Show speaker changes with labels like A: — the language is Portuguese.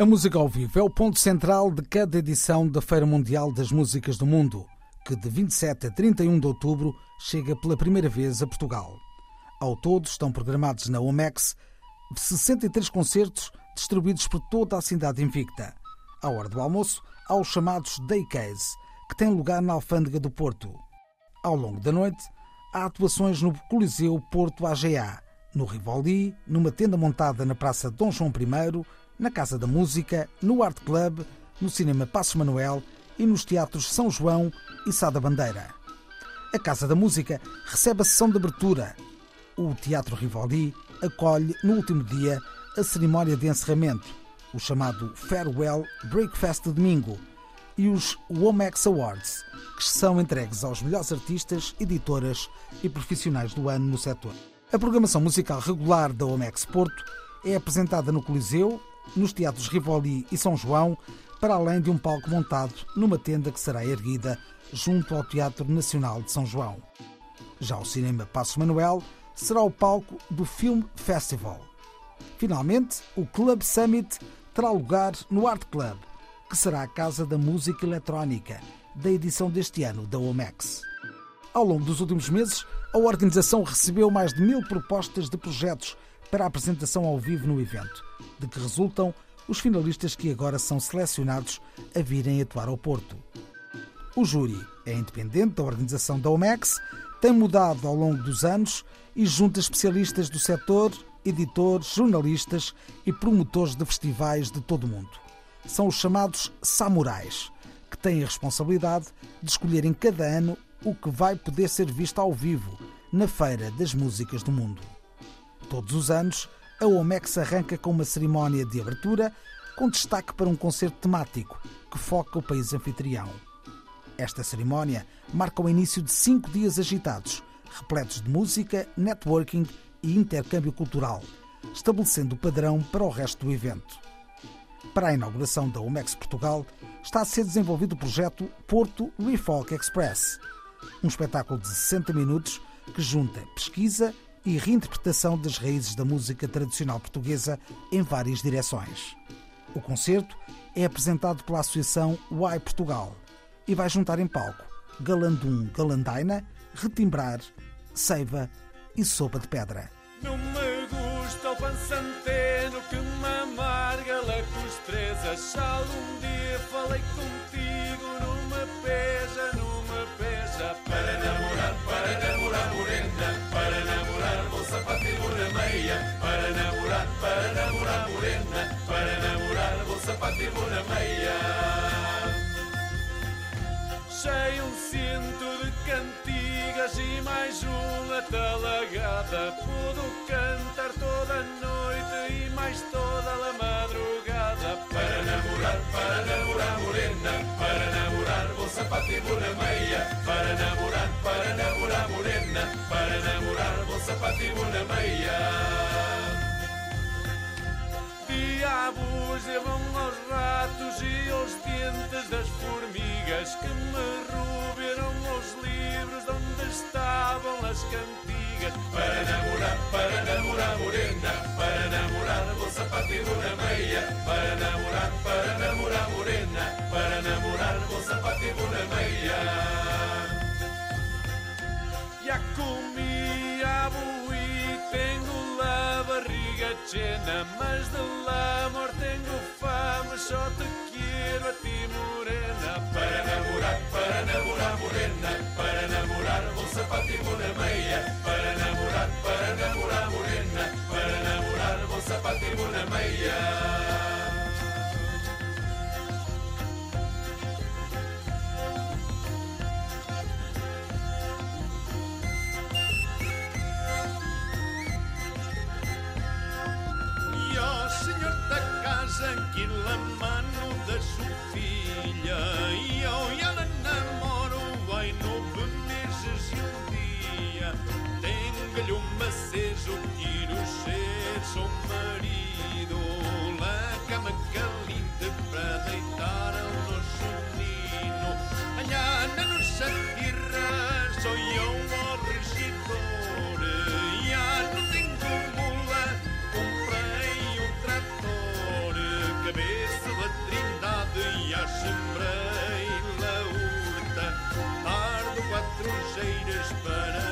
A: A música ao vivo é o ponto central de cada edição da Feira Mundial das Músicas do Mundo, que de 27 a 31 de outubro chega pela primeira vez a Portugal. Ao todo estão programados na OMEX 63 concertos distribuídos por toda a cidade invicta. À hora do almoço, há os chamados Daycase, que têm lugar na Alfândega do Porto. Ao longo da noite, há atuações no Coliseu Porto AGA, no Rivoli, numa tenda montada na Praça Dom João I na Casa da Música, no Art Club, no Cinema Passos Manuel e nos teatros São João e Sá da Bandeira. A Casa da Música recebe a sessão de abertura. O Teatro Rivoli acolhe, no último dia, a cerimónia de encerramento, o chamado Farewell Breakfast de domingo, e os Womex Awards, que são entregues aos melhores artistas, editoras e profissionais do ano no setor. A programação musical regular da Womex Porto é apresentada no Coliseu, nos teatros Rivoli e São João, para além de um palco montado numa tenda que será erguida junto ao Teatro Nacional de São João. Já o Cinema Passos Manuel será o palco do Film Festival. Finalmente, o Club Summit terá lugar no Art Club, que será a casa da música eletrónica da edição deste ano da OMEX. Ao longo dos últimos meses, a organização recebeu mais de mil propostas de projetos para a apresentação ao vivo no evento, de que resultam os finalistas que agora são selecionados a virem atuar ao Porto. O júri é independente da organização da OMEX, tem mudado ao longo dos anos e junta especialistas do setor, editores, jornalistas e promotores de festivais de todo o mundo. São os chamados samurais, que têm a responsabilidade de escolher em cada ano o que vai poder ser visto ao vivo na Feira das Músicas do Mundo. Todos os anos, a OMEX arranca com uma cerimónia de abertura com destaque para um concerto temático que foca o país anfitrião. Esta cerimónia marca o início de cinco dias agitados, repletos de música, networking e intercâmbio cultural, estabelecendo o padrão para o resto do evento. Para a inauguração da OMEX Portugal, está a ser desenvolvido o projeto Porto Refolk Express, um espetáculo de 60 minutos que junta pesquisa, e reinterpretação das raízes da música tradicional portuguesa em várias direções. O concerto é apresentado pela Associação Uai Portugal e vai juntar em palco Galandum Galandaina, Retimbrar, Seiva e Sopa de Pedra.
B: Não me gusta o que me amarga. Um dia falei contigo para namorar morena, para namorar vou sapateiro na meia. Cheio um cinto de cantigas e mais uma talagada. Pudo cantar toda a noite e mais toda a madrugada. Para namorar, para namorar morena, para namorar vou sapateiro na meia. Para namorar, para namorar morena, para namorar vou sapateiro na meia. Diabos levam aos ratos e aos dentes das formigas que me roubaram os livros onde estavam as cantigas. Para namorar, para namorar morena, para namorar vou sapateiro na meia. Para namorar, para namorar
C: filha sembrei la hurta, ardo quatro geiras para